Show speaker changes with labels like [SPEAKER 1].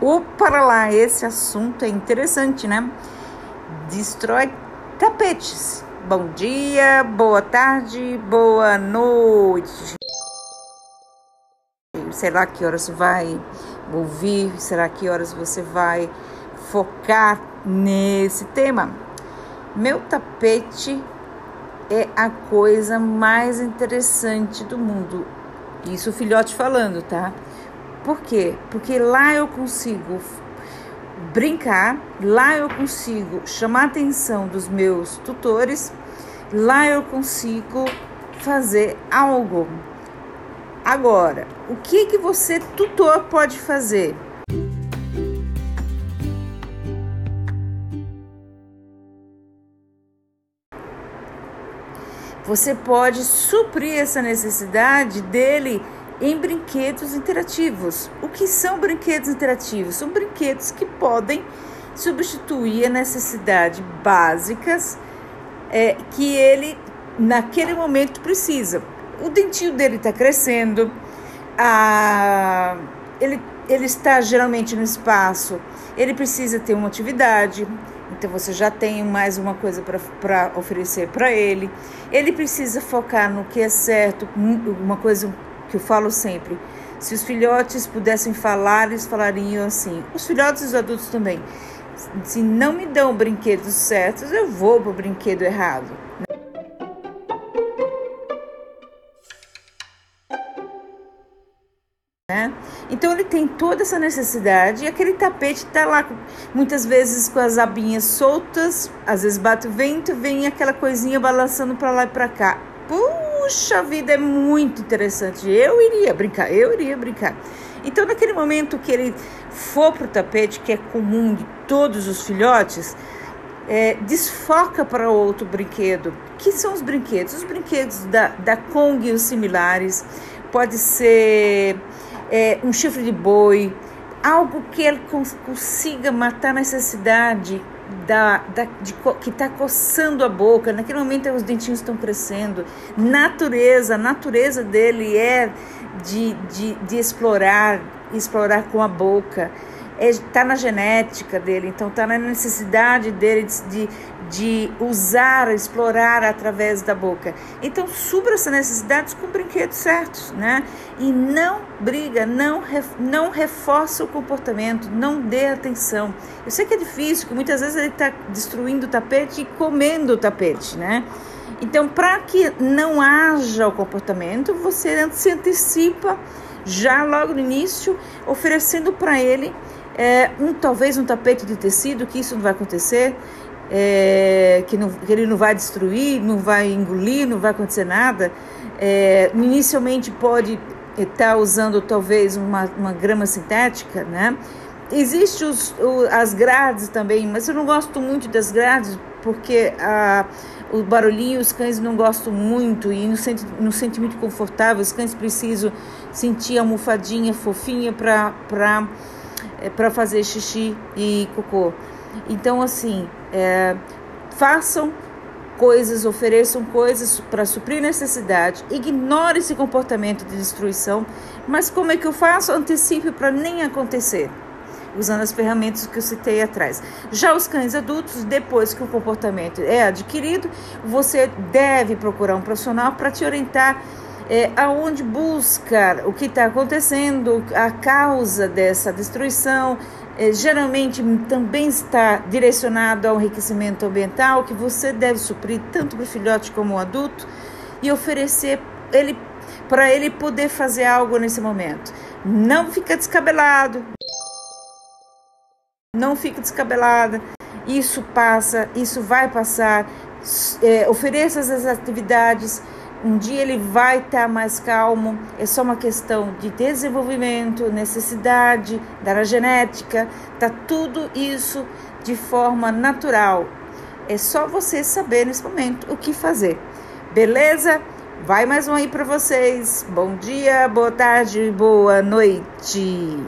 [SPEAKER 1] O para lá, esse assunto é interessante, né? Destrói tapetes. Bom dia, boa tarde, boa noite. Será que horas você vai ouvir? Será que horas você vai focar nesse tema? Meu tapete é a coisa mais interessante do mundo. Isso o filhote falando, tá? Por quê? Porque lá eu consigo brincar, lá eu consigo chamar a atenção dos meus tutores, lá eu consigo fazer algo. Agora, o que que você tutor pode fazer? Você pode suprir essa necessidade dele em brinquedos interativos. O que são brinquedos interativos? São brinquedos que podem substituir a necessidade básicas é, que ele naquele momento precisa. O dentinho dele está crescendo, a, ele, ele está geralmente no espaço, ele precisa ter uma atividade, então você já tem mais uma coisa para oferecer para ele. Ele precisa focar no que é certo, uma coisa que eu falo sempre. Se os filhotes pudessem falar, eles falariam assim. Os filhotes e os adultos também. Se não me dão brinquedos certos, eu vou para o brinquedo errado. Né? Então ele tem toda essa necessidade e aquele tapete está lá muitas vezes com as abinhas soltas, às vezes bate o vento, vem aquela coisinha balançando para lá e para cá. Puxa! Puxa vida, é muito interessante. Eu iria brincar, eu iria brincar. Então, naquele momento que ele for para o tapete, que é comum de todos os filhotes, é, desfoca para outro brinquedo. Que são os brinquedos? Os brinquedos da, da Kong e os similares. Pode ser é, um chifre de boi, algo que ele consiga matar a necessidade da, da, de, que está coçando a boca, naquele momento os dentinhos estão crescendo. Natureza, a natureza dele é de, de, de explorar, explorar com a boca está na genética dele, então está na necessidade dele de, de usar, explorar através da boca. Então, supra essa necessidade com brinquedos certos, né? E não briga, não, não reforça o comportamento, não dê atenção. Eu sei que é difícil, que muitas vezes ele está destruindo o tapete e comendo o tapete, né? Então, para que não haja o comportamento, você se antecipa já logo no início, oferecendo para ele é, um, talvez um tapete de tecido, que isso não vai acontecer, é, que, não, que ele não vai destruir, não vai engolir, não vai acontecer nada. É, inicialmente pode estar usando talvez uma, uma grama sintética, né? Existe os, o, as grades também, mas eu não gosto muito das grades porque a, o barulhinho os cães não gostam muito e não sente, não sente muito confortável. Os cães precisam sentir a almofadinha fofinha para é, para fazer xixi e cocô. Então, assim, é, façam coisas, ofereçam coisas para suprir necessidade, ignore esse comportamento de destruição, mas como é que eu faço? Antecipe para nem acontecer, usando as ferramentas que eu citei atrás. Já os cães adultos, depois que o comportamento é adquirido, você deve procurar um profissional para te orientar é, aonde busca o que está acontecendo, a causa dessa destruição, é, geralmente também está direcionado ao enriquecimento ambiental que você deve suprir tanto para o filhote como o adulto e oferecer ele para ele poder fazer algo nesse momento. Não fica descabelado. Não fica descabelada. Isso passa, isso vai passar. É, ofereça as atividades um dia ele vai estar tá mais calmo, é só uma questão de desenvolvimento, necessidade, da genética, tá tudo isso de forma natural. É só você saber nesse momento o que fazer. Beleza? Vai mais um aí para vocês. Bom dia, boa tarde, boa noite.